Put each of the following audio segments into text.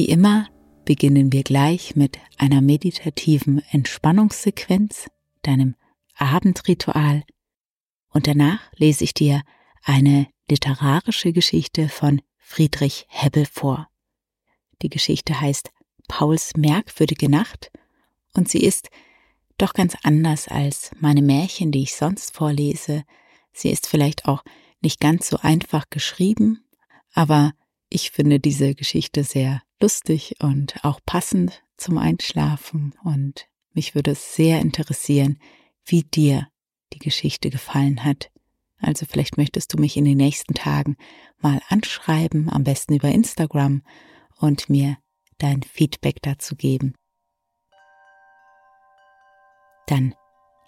Wie immer beginnen wir gleich mit einer meditativen Entspannungssequenz, deinem Abendritual, und danach lese ich dir eine literarische Geschichte von Friedrich Hebbel vor. Die Geschichte heißt Pauls merkwürdige Nacht und sie ist doch ganz anders als meine Märchen, die ich sonst vorlese. Sie ist vielleicht auch nicht ganz so einfach geschrieben, aber ich finde diese Geschichte sehr lustig und auch passend zum Einschlafen und mich würde es sehr interessieren, wie dir die Geschichte gefallen hat. Also vielleicht möchtest du mich in den nächsten Tagen mal anschreiben, am besten über Instagram und mir dein Feedback dazu geben. Dann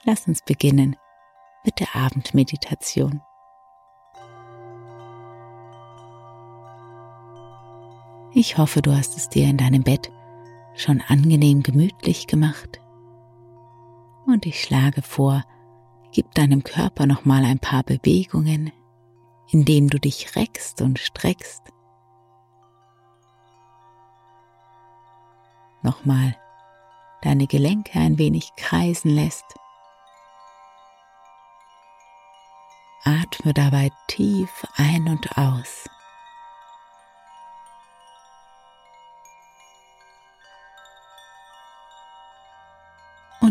lass uns beginnen mit der Abendmeditation. Ich hoffe, du hast es dir in deinem Bett schon angenehm gemütlich gemacht. Und ich schlage vor, gib deinem Körper nochmal ein paar Bewegungen, indem du dich reckst und streckst. Nochmal deine Gelenke ein wenig kreisen lässt. Atme dabei tief ein und aus.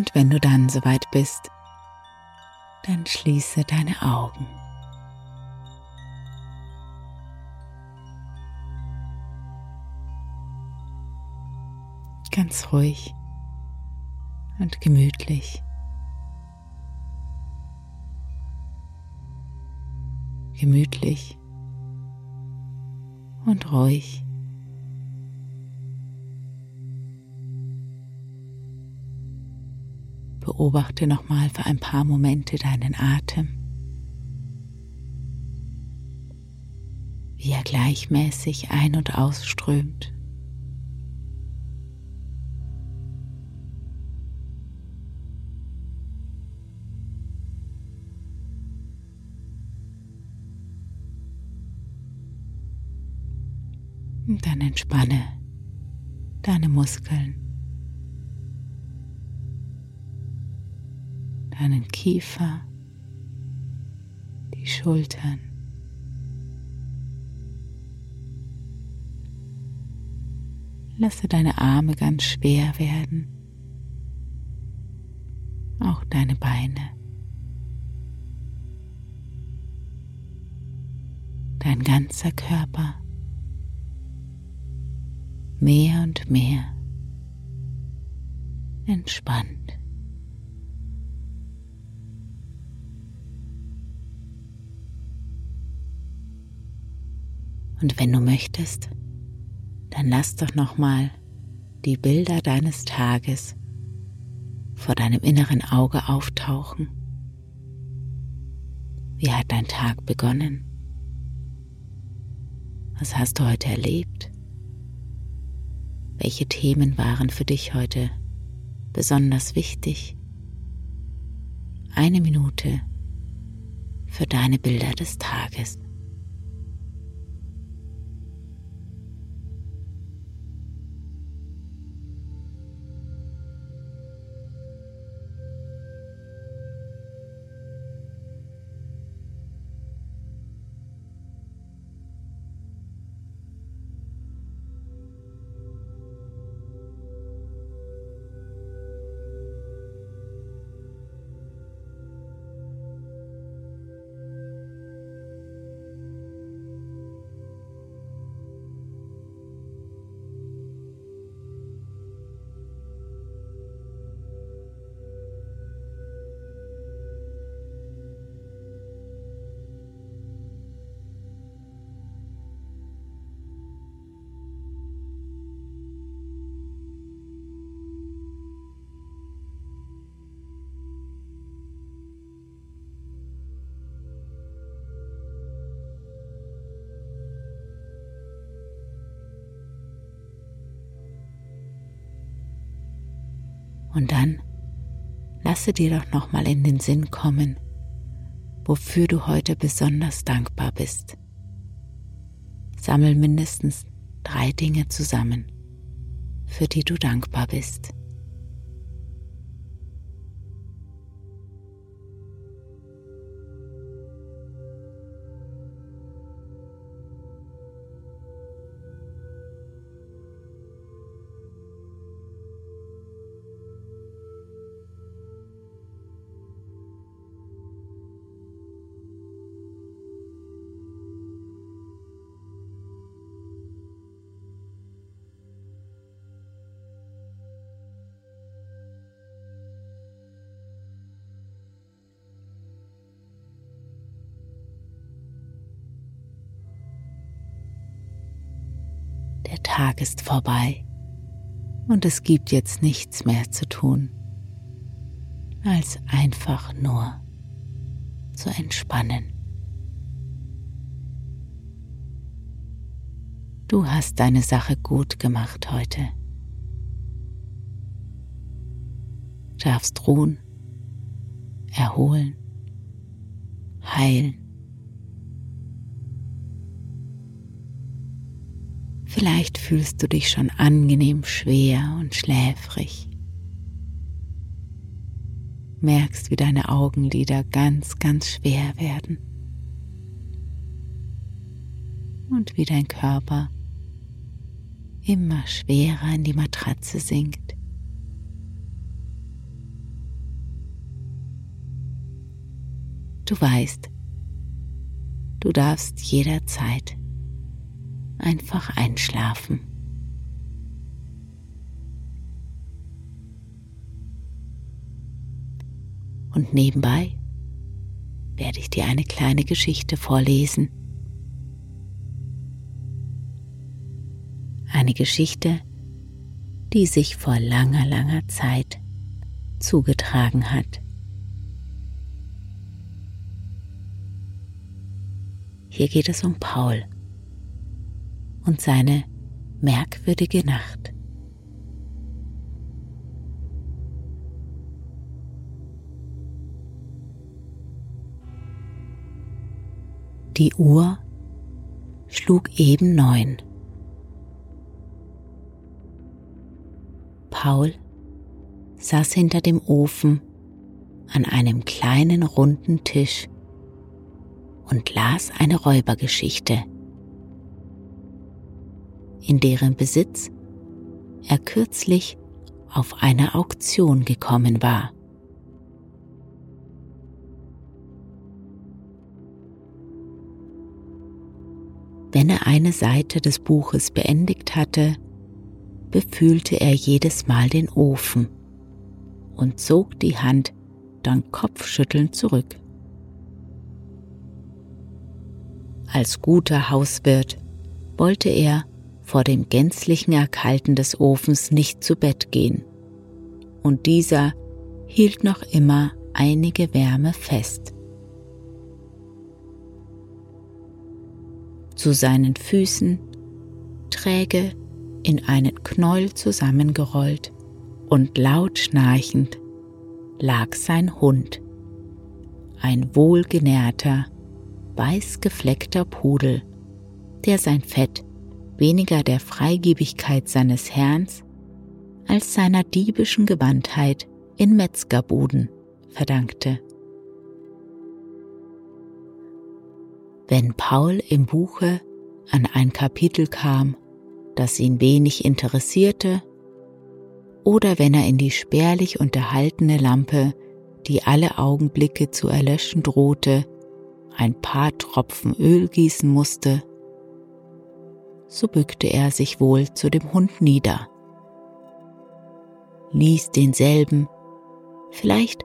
Und wenn du dann soweit bist, dann schließe deine Augen. Ganz ruhig und gemütlich. Gemütlich und ruhig. Beobachte nochmal für ein paar Momente deinen Atem, wie er gleichmäßig ein- und ausströmt. Und dann entspanne deine Muskeln. Deinen Kiefer, die Schultern. Lasse deine Arme ganz schwer werden, auch deine Beine. Dein ganzer Körper mehr und mehr entspannt. Und wenn du möchtest, dann lass doch nochmal die Bilder deines Tages vor deinem inneren Auge auftauchen. Wie hat dein Tag begonnen? Was hast du heute erlebt? Welche Themen waren für dich heute besonders wichtig? Eine Minute für deine Bilder des Tages. Und dann lasse dir doch noch mal in den Sinn kommen, wofür du heute besonders dankbar bist. Sammel mindestens drei Dinge zusammen, für die du dankbar bist. Tag ist vorbei und es gibt jetzt nichts mehr zu tun, als einfach nur zu entspannen. Du hast deine Sache gut gemacht heute. Darfst ruhen, erholen, heilen Vielleicht fühlst du dich schon angenehm schwer und schläfrig. Merkst, wie deine Augenlider ganz, ganz schwer werden. Und wie dein Körper immer schwerer in die Matratze sinkt. Du weißt, du darfst jederzeit einfach einschlafen. Und nebenbei werde ich dir eine kleine Geschichte vorlesen. Eine Geschichte, die sich vor langer, langer Zeit zugetragen hat. Hier geht es um Paul und seine merkwürdige Nacht. Die Uhr schlug eben neun. Paul saß hinter dem Ofen an einem kleinen runden Tisch und las eine Räubergeschichte in deren Besitz er kürzlich auf eine Auktion gekommen war. Wenn er eine Seite des Buches beendigt hatte, befühlte er jedes Mal den Ofen und zog die Hand dann kopfschüttelnd zurück. Als guter Hauswirt wollte er vor dem gänzlichen Erkalten des Ofens nicht zu Bett gehen, und dieser hielt noch immer einige Wärme fest. Zu seinen Füßen, träge in einen Knäuel zusammengerollt und laut schnarchend, lag sein Hund, ein wohlgenährter, weißgefleckter Pudel, der sein Fett weniger der Freigebigkeit seines Herrn als seiner diebischen Gewandtheit in Metzgerbuden verdankte. Wenn Paul im Buche an ein Kapitel kam, das ihn wenig interessierte, oder wenn er in die spärlich unterhaltene Lampe, die alle Augenblicke zu erlöschen drohte, ein paar Tropfen Öl gießen musste, so bückte er sich wohl zu dem Hund nieder, ließ denselben, vielleicht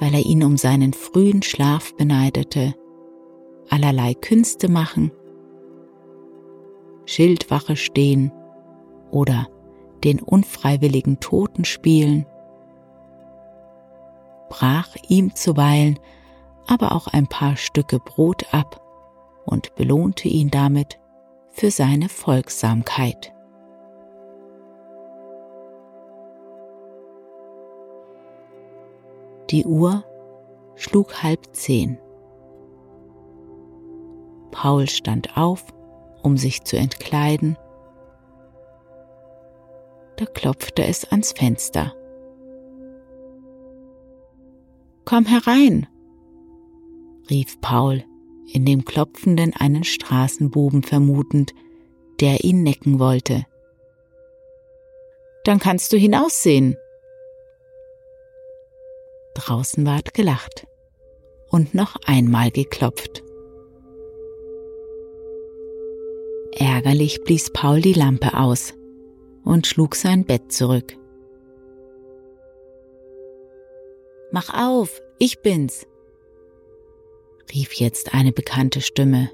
weil er ihn um seinen frühen Schlaf beneidete, allerlei Künste machen, Schildwache stehen oder den unfreiwilligen Toten spielen, brach ihm zuweilen aber auch ein paar Stücke Brot ab und belohnte ihn damit für seine Folgsamkeit. Die Uhr schlug halb zehn. Paul stand auf, um sich zu entkleiden. Da klopfte es ans Fenster. Komm herein, rief Paul, in dem Klopfenden einen Straßenbuben vermutend, der ihn necken wollte. Dann kannst du hinaussehen. Draußen ward gelacht und noch einmal geklopft. Ärgerlich blies Paul die Lampe aus und schlug sein Bett zurück. Mach auf, ich bin's, rief jetzt eine bekannte Stimme.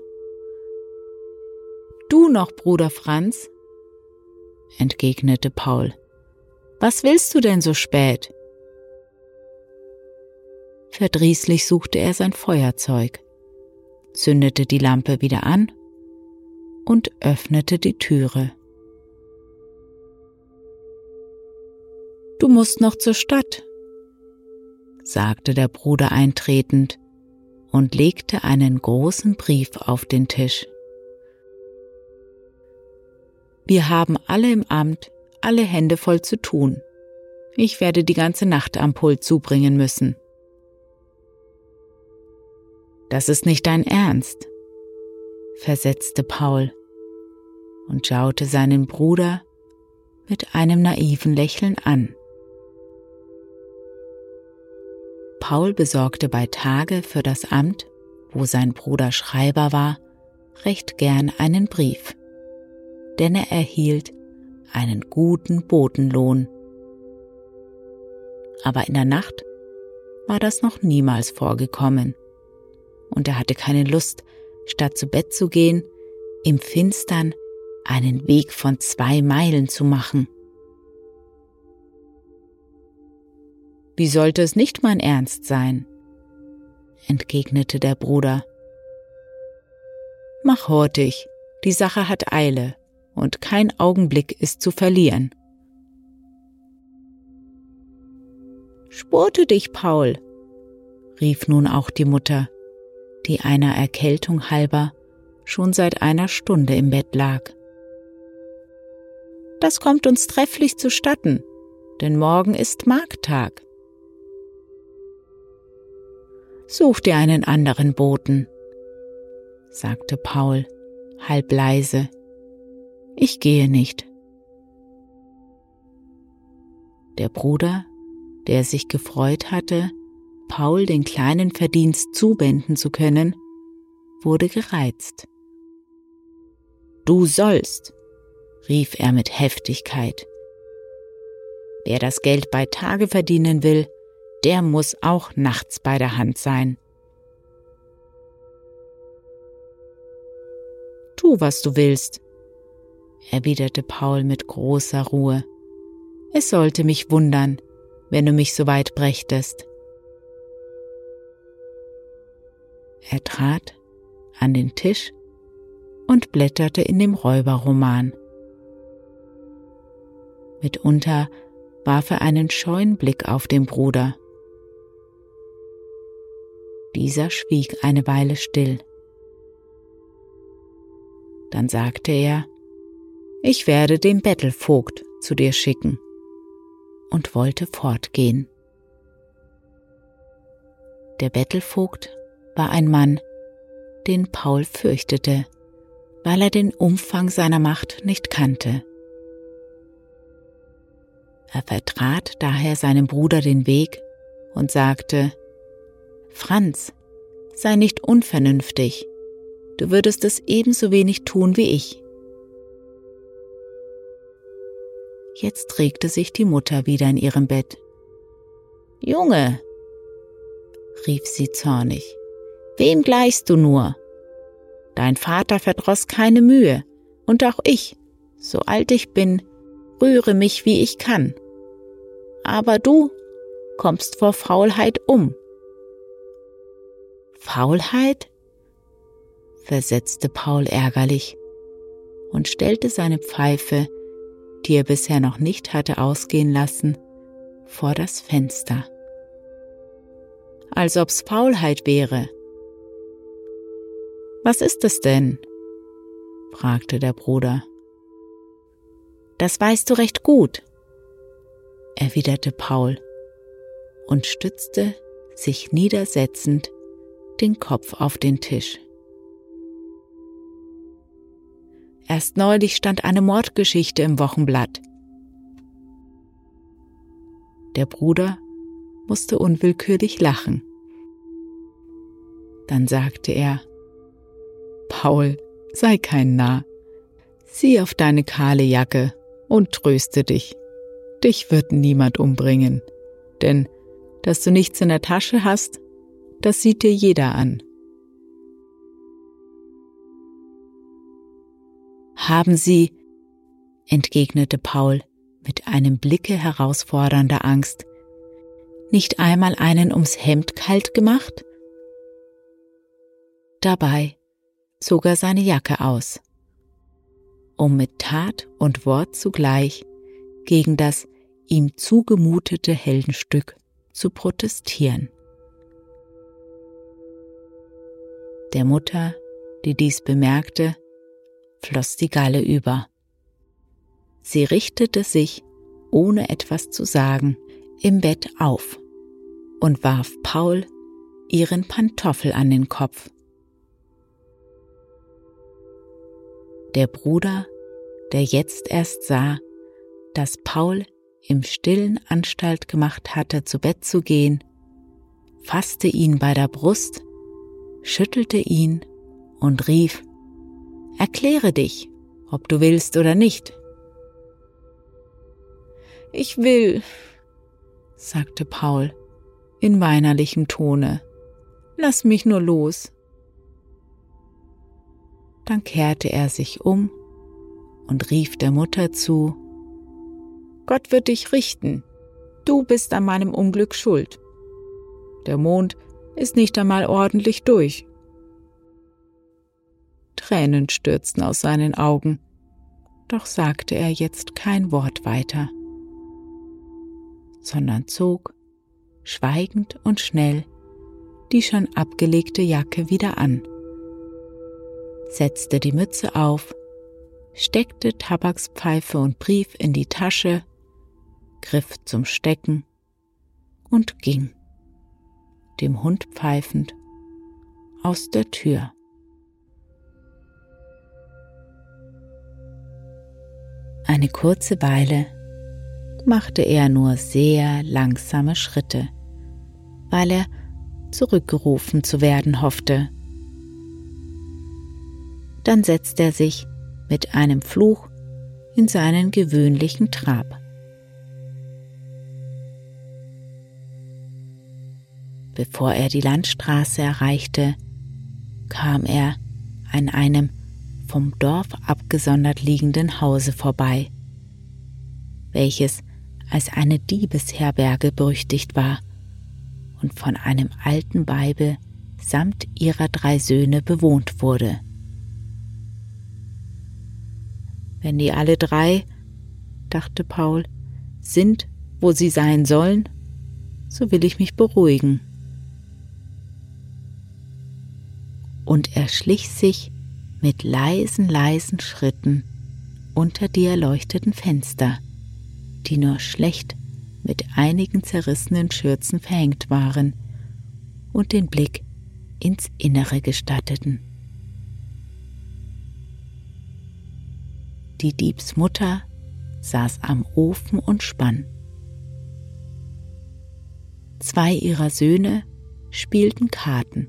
Du noch, Bruder Franz? entgegnete Paul. Was willst du denn so spät? Verdrießlich suchte er sein Feuerzeug, zündete die Lampe wieder an und öffnete die Türe. Du musst noch zur Stadt, sagte der Bruder eintretend und legte einen großen Brief auf den Tisch. Wir haben alle im Amt alle Hände voll zu tun. Ich werde die ganze Nacht am Pult zubringen müssen. Das ist nicht dein Ernst, versetzte Paul und schaute seinen Bruder mit einem naiven Lächeln an. Paul besorgte bei Tage für das Amt, wo sein Bruder Schreiber war, recht gern einen Brief, denn er erhielt einen guten Botenlohn. Aber in der Nacht war das noch niemals vorgekommen, und er hatte keine Lust, statt zu Bett zu gehen, im Finstern einen Weg von zwei Meilen zu machen. Wie sollte es nicht mein Ernst sein? entgegnete der Bruder. Mach hurtig, die Sache hat Eile, und kein Augenblick ist zu verlieren. Spurte dich, Paul, rief nun auch die Mutter, die einer Erkältung halber schon seit einer Stunde im Bett lag. Das kommt uns trefflich zustatten, denn morgen ist Markttag. Such dir einen anderen Boten, sagte Paul, halb leise. Ich gehe nicht. Der Bruder, der sich gefreut hatte, Paul den kleinen Verdienst zuwenden zu können, wurde gereizt. Du sollst, rief er mit Heftigkeit. Wer das Geld bei Tage verdienen will, der muss auch nachts bei der Hand sein. Tu, was du willst, erwiderte Paul mit großer Ruhe. Es sollte mich wundern, wenn du mich so weit brächtest. Er trat an den Tisch und blätterte in dem Räuberroman. Mitunter warf er einen scheuen Blick auf den Bruder. Dieser schwieg eine Weile still. Dann sagte er, ich werde den Bettelvogt zu dir schicken und wollte fortgehen. Der Bettelvogt war ein Mann, den Paul fürchtete, weil er den Umfang seiner Macht nicht kannte. Er vertrat daher seinem Bruder den Weg und sagte, Franz, sei nicht unvernünftig. Du würdest es ebenso wenig tun wie ich. Jetzt regte sich die Mutter wieder in ihrem Bett. Junge, rief sie zornig, wem gleichst du nur? Dein Vater verdross keine Mühe, und auch ich, so alt ich bin, rühre mich, wie ich kann. Aber du kommst vor Faulheit um. Faulheit? versetzte Paul ärgerlich und stellte seine Pfeife, die er bisher noch nicht hatte ausgehen lassen, vor das Fenster. als ob's Faulheit wäre. Was ist es denn? fragte der Bruder. Das weißt du recht gut, erwiderte Paul und stützte sich niedersetzend den Kopf auf den Tisch. Erst neulich stand eine Mordgeschichte im Wochenblatt. Der Bruder musste unwillkürlich lachen. Dann sagte er, Paul, sei kein Narr. Sieh auf deine kahle Jacke und tröste dich. Dich wird niemand umbringen, denn dass du nichts in der Tasche hast, das sieht dir jeder an. Haben Sie, entgegnete Paul mit einem Blicke herausfordernder Angst, nicht einmal einen ums Hemd kalt gemacht? Dabei zog er seine Jacke aus, um mit Tat und Wort zugleich gegen das ihm zugemutete Heldenstück zu protestieren. Der Mutter, die dies bemerkte, floss die Galle über. Sie richtete sich, ohne etwas zu sagen, im Bett auf und warf Paul ihren Pantoffel an den Kopf. Der Bruder, der jetzt erst sah, dass Paul im stillen Anstalt gemacht hatte, zu Bett zu gehen, fasste ihn bei der Brust, schüttelte ihn und rief, Erkläre dich, ob du willst oder nicht. Ich will, sagte Paul in weinerlichem Tone. Lass mich nur los. Dann kehrte er sich um und rief der Mutter zu, Gott wird dich richten, du bist an meinem Unglück schuld. Der Mond ist nicht einmal ordentlich durch. Tränen stürzten aus seinen Augen, doch sagte er jetzt kein Wort weiter, sondern zog, schweigend und schnell, die schon abgelegte Jacke wieder an, setzte die Mütze auf, steckte Tabakspfeife und Brief in die Tasche, griff zum Stecken und ging, dem Hund pfeifend, aus der Tür. Eine kurze Weile machte er nur sehr langsame Schritte, weil er zurückgerufen zu werden hoffte. Dann setzte er sich mit einem Fluch in seinen gewöhnlichen Trab. Bevor er die Landstraße erreichte, kam er an einem vom Dorf abgesondert liegenden Hause vorbei, welches als eine Diebesherberge berüchtigt war und von einem alten Weibe samt ihrer drei Söhne bewohnt wurde. Wenn die alle drei, dachte Paul, sind, wo sie sein sollen, so will ich mich beruhigen. Und er schlich sich mit leisen, leisen Schritten unter die erleuchteten Fenster, die nur schlecht mit einigen zerrissenen Schürzen verhängt waren und den Blick ins Innere gestatteten. Die Diebsmutter saß am Ofen und spann. Zwei ihrer Söhne spielten Karten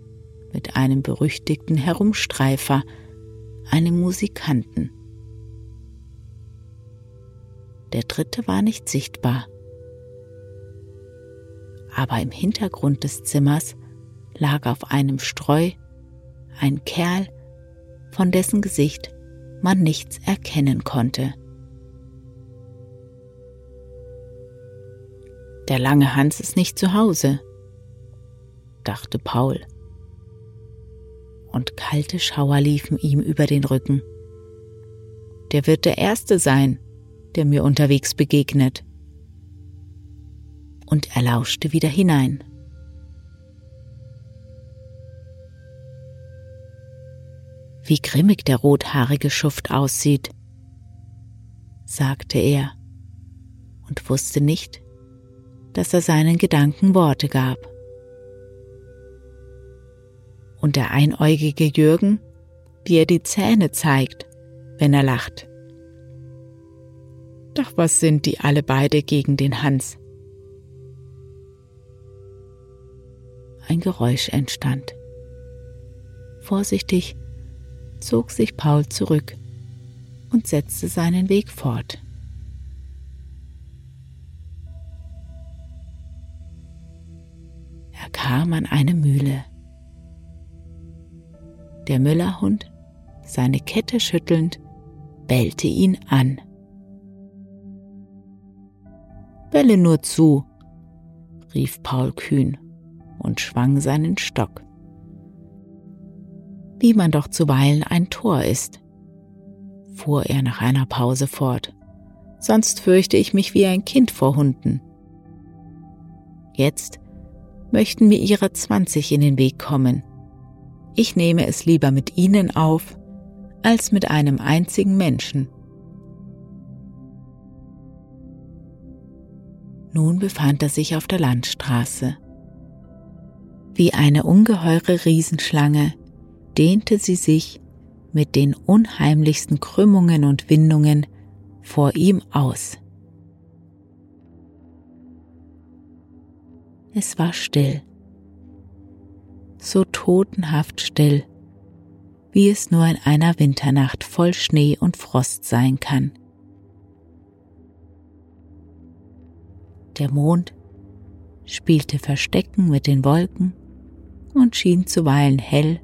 mit einem berüchtigten Herumstreifer, einem Musikanten. Der dritte war nicht sichtbar. Aber im Hintergrund des Zimmers lag auf einem Streu ein Kerl, von dessen Gesicht man nichts erkennen konnte. Der lange Hans ist nicht zu Hause, dachte Paul und kalte Schauer liefen ihm über den Rücken. Der wird der Erste sein, der mir unterwegs begegnet. Und er lauschte wieder hinein. Wie grimmig der rothaarige Schuft aussieht, sagte er und wusste nicht, dass er seinen Gedanken Worte gab. Und der einäugige Jürgen, wie er die Zähne zeigt, wenn er lacht. Doch was sind die alle beide gegen den Hans? Ein Geräusch entstand. Vorsichtig zog sich Paul zurück und setzte seinen Weg fort. Er kam an eine Mühle. Der Müllerhund, seine Kette schüttelnd, bellte ihn an. Belle nur zu, rief Paul kühn und schwang seinen Stock. Wie man doch zuweilen ein Tor ist, fuhr er nach einer Pause fort, sonst fürchte ich mich wie ein Kind vor Hunden. Jetzt möchten mir ihre zwanzig in den Weg kommen. Ich nehme es lieber mit ihnen auf, als mit einem einzigen Menschen. Nun befand er sich auf der Landstraße. Wie eine ungeheure Riesenschlange dehnte sie sich mit den unheimlichsten Krümmungen und Windungen vor ihm aus. Es war still, so totenhaft still, wie es nur in einer Winternacht voll Schnee und Frost sein kann. Der Mond spielte Verstecken mit den Wolken und schien zuweilen hell,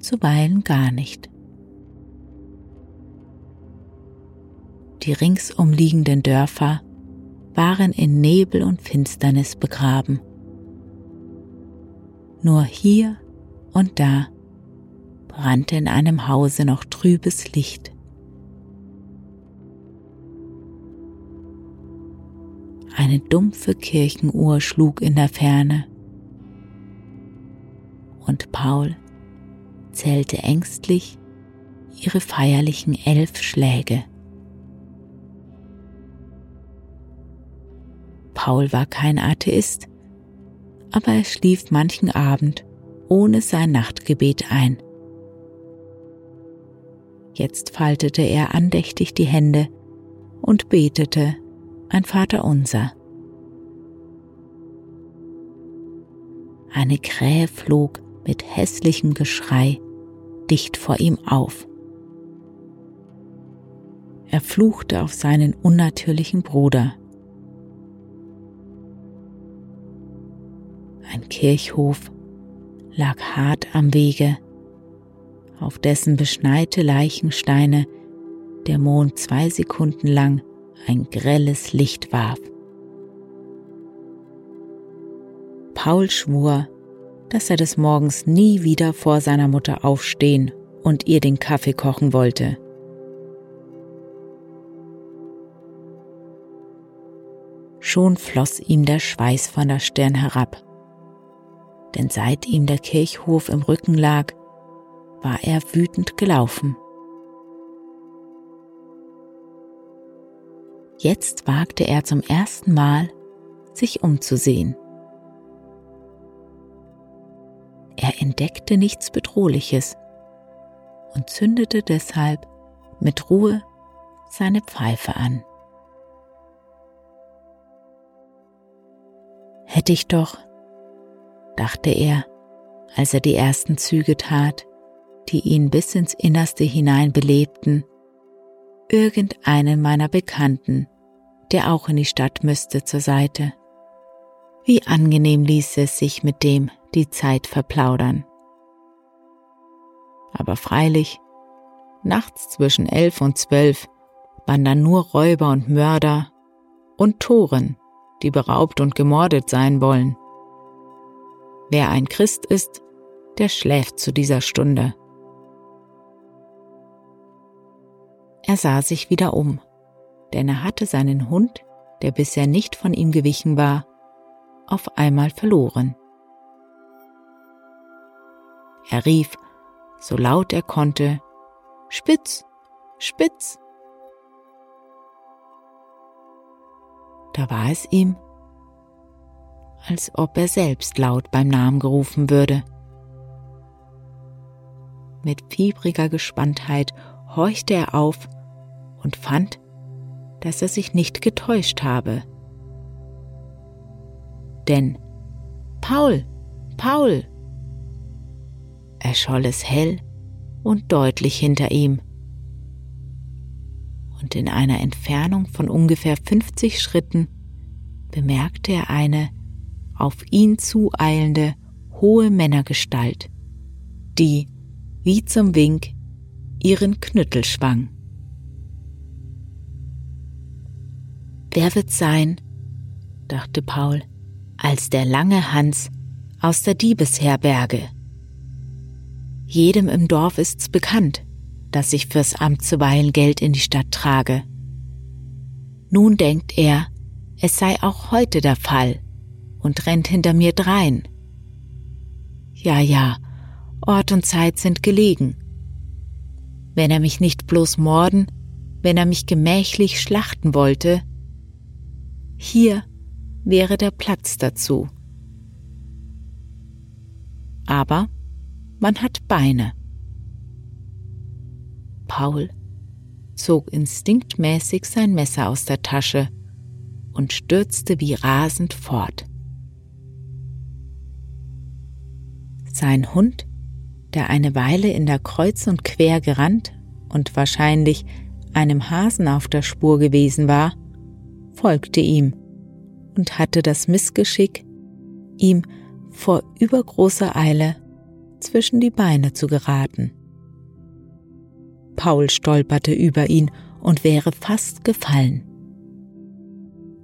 zuweilen gar nicht. Die ringsumliegenden Dörfer waren in Nebel und Finsternis begraben. Nur hier und da brannte in einem Hause noch trübes Licht. Eine dumpfe Kirchenuhr schlug in der Ferne und Paul zählte ängstlich ihre feierlichen elf Schläge. Paul war kein Atheist, aber er schlief manchen Abend ohne sein Nachtgebet ein. Jetzt faltete er andächtig die Hände und betete ein Vaterunser. Eine Krähe flog mit hässlichem Geschrei dicht vor ihm auf. Er fluchte auf seinen unnatürlichen Bruder. Ein Kirchhof lag hart am Wege, auf dessen beschneite Leichensteine der Mond zwei Sekunden lang ein grelles Licht warf. Paul schwur, dass er des Morgens nie wieder vor seiner Mutter aufstehen und ihr den Kaffee kochen wollte. Schon floss ihm der Schweiß von der Stirn herab, denn seit ihm der Kirchhof im Rücken lag, war er wütend gelaufen. Jetzt wagte er zum ersten Mal, sich umzusehen. Er entdeckte nichts Bedrohliches und zündete deshalb mit Ruhe seine Pfeife an. Hätte ich doch, dachte er, als er die ersten Züge tat, die ihn bis ins Innerste hinein belebten, irgendeinen meiner Bekannten, der auch in die Stadt müsste, zur Seite. Wie angenehm ließ es sich mit dem die Zeit verplaudern. Aber freilich, nachts zwischen elf und zwölf wandern nur Räuber und Mörder und Toren, die beraubt und gemordet sein wollen. Wer ein Christ ist, der schläft zu dieser Stunde. Er sah sich wieder um, denn er hatte seinen Hund, der bisher nicht von ihm gewichen war, auf einmal verloren. Er rief, so laut er konnte, Spitz, Spitz. Da war es ihm, als ob er selbst laut beim Namen gerufen würde. Mit fiebriger Gespanntheit horchte er auf und fand, dass er sich nicht getäuscht habe. Denn Paul, Paul, erscholl es hell und deutlich hinter ihm. Und in einer Entfernung von ungefähr 50 Schritten bemerkte er eine auf ihn zueilende hohe Männergestalt, die, wie zum Wink, ihren Knüttel schwang. Wer wird sein, dachte Paul, als der lange Hans aus der Diebesherberge. Jedem im Dorf ist's bekannt, dass ich fürs Amt zuweilen Geld in die Stadt trage. Nun denkt er, es sei auch heute der Fall und rennt hinter mir drein. Ja, ja, Ort und Zeit sind gelegen. Wenn er mich nicht bloß morden, wenn er mich gemächlich schlachten wollte, hier wäre der Platz dazu. Aber man hat Beine. Paul zog instinktmäßig sein Messer aus der Tasche und stürzte wie rasend fort. Sein Hund, der eine Weile in der Kreuz und Quer gerannt und wahrscheinlich einem Hasen auf der Spur gewesen war, folgte ihm und hatte das Missgeschick, ihm vor übergroßer Eile zwischen die Beine zu geraten. Paul stolperte über ihn und wäre fast gefallen.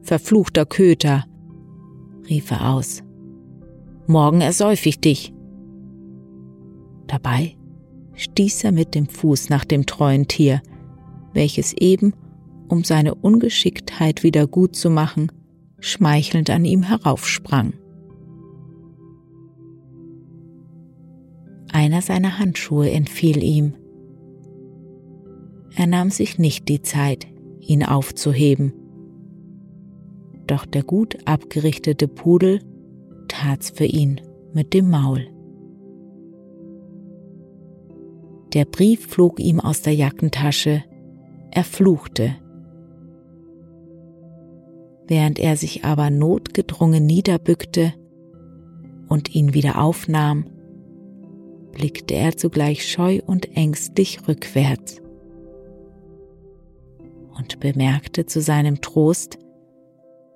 Verfluchter Köter, rief er aus. Morgen ersäuf ich dich. Dabei stieß er mit dem Fuß nach dem treuen Tier, welches eben, um seine Ungeschicktheit wieder gut zu machen, schmeichelnd an ihm heraufsprang. Einer seiner Handschuhe entfiel ihm. Er nahm sich nicht die Zeit, ihn aufzuheben. Doch der gut abgerichtete Pudel tat's für ihn mit dem Maul. Der Brief flog ihm aus der Jackentasche, er fluchte. Während er sich aber notgedrungen niederbückte und ihn wieder aufnahm, blickte er zugleich scheu und ängstlich rückwärts und bemerkte zu seinem Trost,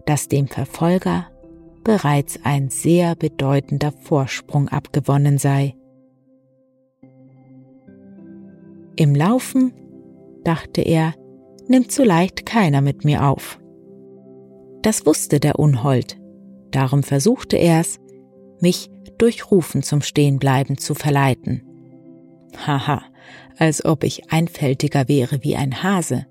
dass dem Verfolger bereits ein sehr bedeutender Vorsprung abgewonnen sei. Im Laufen, dachte er, nimmt so leicht keiner mit mir auf. Das wusste der Unhold, darum versuchte er's, mich durch Rufen zum Stehenbleiben zu verleiten. Haha, als ob ich einfältiger wäre wie ein Hase,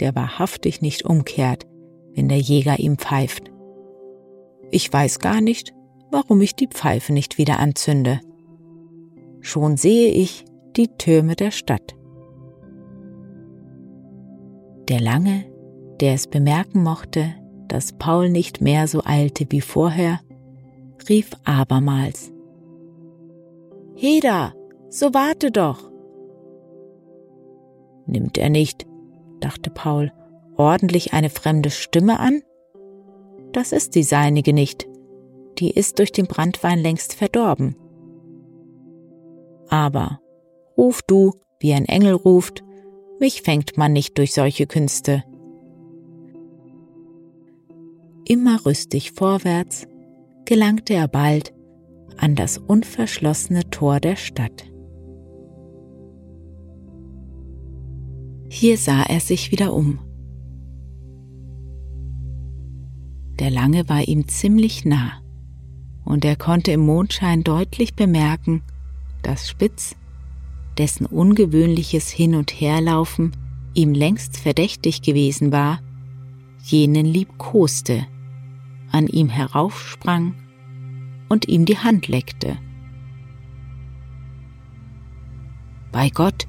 der wahrhaftig nicht umkehrt, wenn der Jäger ihm pfeift. Ich weiß gar nicht, warum ich die Pfeife nicht wieder anzünde. Schon sehe ich die Türme der Stadt. Der Lange, der es bemerken mochte, dass Paul nicht mehr so eilte wie vorher, rief abermals. Heda, so warte doch. Nimmt er nicht, dachte Paul, ordentlich eine fremde Stimme an? Das ist die seinige nicht, die ist durch den Brandwein längst verdorben. Aber ruf du, wie ein Engel ruft, mich fängt man nicht durch solche Künste. Immer rüstig vorwärts gelangte er bald an das unverschlossene Tor der Stadt. Hier sah er sich wieder um. Der Lange war ihm ziemlich nah, und er konnte im Mondschein deutlich bemerken, dass Spitz, dessen ungewöhnliches Hin- und Herlaufen ihm längst verdächtig gewesen war, jenen liebkoste, an ihm heraufsprang und ihm die Hand leckte. Bei Gott,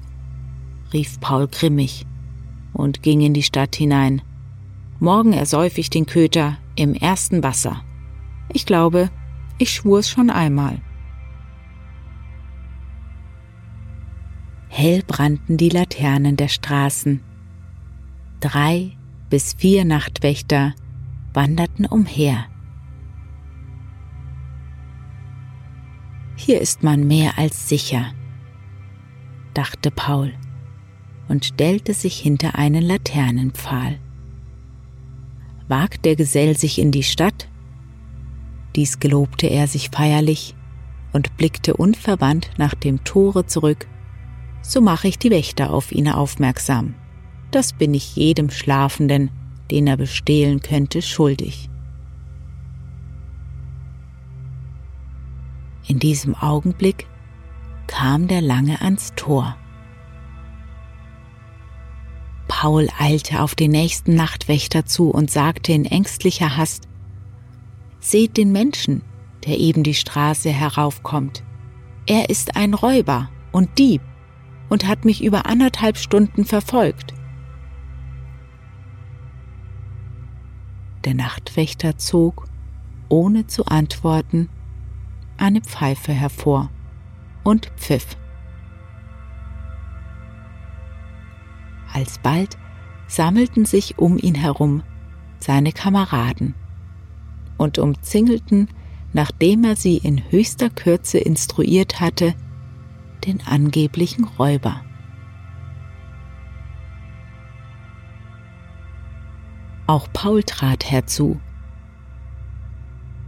rief Paul grimmig und ging in die Stadt hinein. Morgen ersäuf ich den Köter im ersten Wasser. Ich glaube, ich schwur es schon einmal. Hell brannten die Laternen der Straßen. Drei bis vier Nachtwächter wanderten umher. Hier ist man mehr als sicher, dachte Paul und stellte sich hinter einen Laternenpfahl. Wagt der Gesell sich in die Stadt? Dies gelobte er sich feierlich und blickte unverwandt nach dem Tore zurück, so mache ich die Wächter auf ihn aufmerksam. Das bin ich jedem Schlafenden, den er bestehlen könnte, schuldig. In diesem Augenblick kam der Lange ans Tor. Paul eilte auf den nächsten Nachtwächter zu und sagte in ängstlicher Hast, Seht den Menschen, der eben die Straße heraufkommt. Er ist ein Räuber und Dieb und hat mich über anderthalb Stunden verfolgt. Der Nachtwächter zog, ohne zu antworten, eine Pfeife hervor und pfiff. Alsbald sammelten sich um ihn herum seine Kameraden und umzingelten, nachdem er sie in höchster Kürze instruiert hatte, den angeblichen Räuber. Auch Paul trat herzu.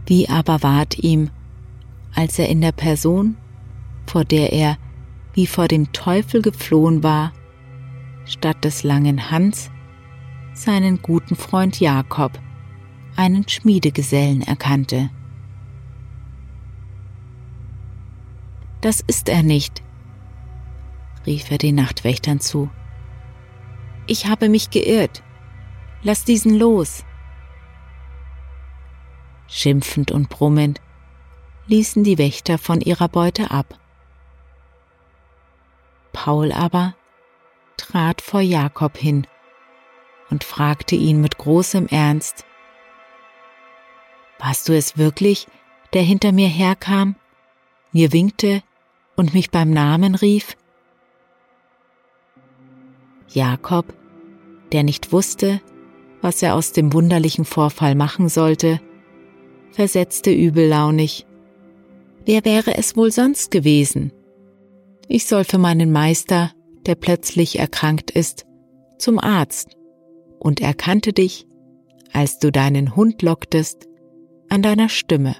Wie aber ward ihm, als er in der Person, vor der er wie vor dem Teufel geflohen war, statt des langen Hans seinen guten Freund Jakob, einen Schmiedegesellen erkannte. Das ist er nicht, rief er den Nachtwächtern zu. Ich habe mich geirrt. Lass diesen los. Schimpfend und brummend ließen die Wächter von ihrer Beute ab. Paul aber trat vor Jakob hin und fragte ihn mit großem Ernst, Warst du es wirklich, der hinter mir herkam, mir winkte und mich beim Namen rief? Jakob, der nicht wusste, was er aus dem wunderlichen Vorfall machen sollte, versetzte übellaunig. Wer wäre es wohl sonst gewesen? Ich soll für meinen Meister, der plötzlich erkrankt ist, zum Arzt und erkannte dich, als du deinen Hund locktest, an deiner Stimme.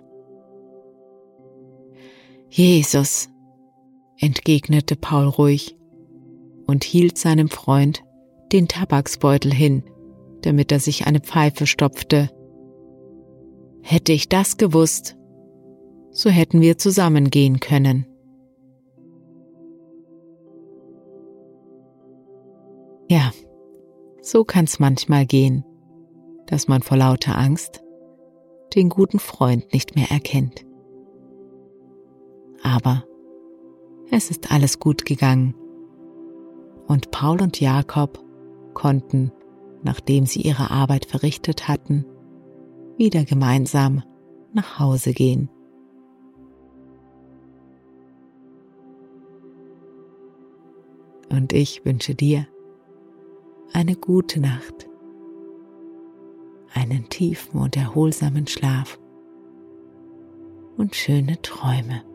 Jesus, entgegnete Paul ruhig und hielt seinem Freund den Tabaksbeutel hin, damit er sich eine Pfeife stopfte. Hätte ich das gewusst, so hätten wir zusammen gehen können. Ja, so kann's manchmal gehen, dass man vor lauter Angst den guten Freund nicht mehr erkennt. Aber es ist alles gut gegangen und Paul und Jakob konnten, nachdem sie ihre Arbeit verrichtet hatten, wieder gemeinsam nach Hause gehen. Und ich wünsche dir eine gute Nacht, einen tiefen und erholsamen Schlaf und schöne Träume.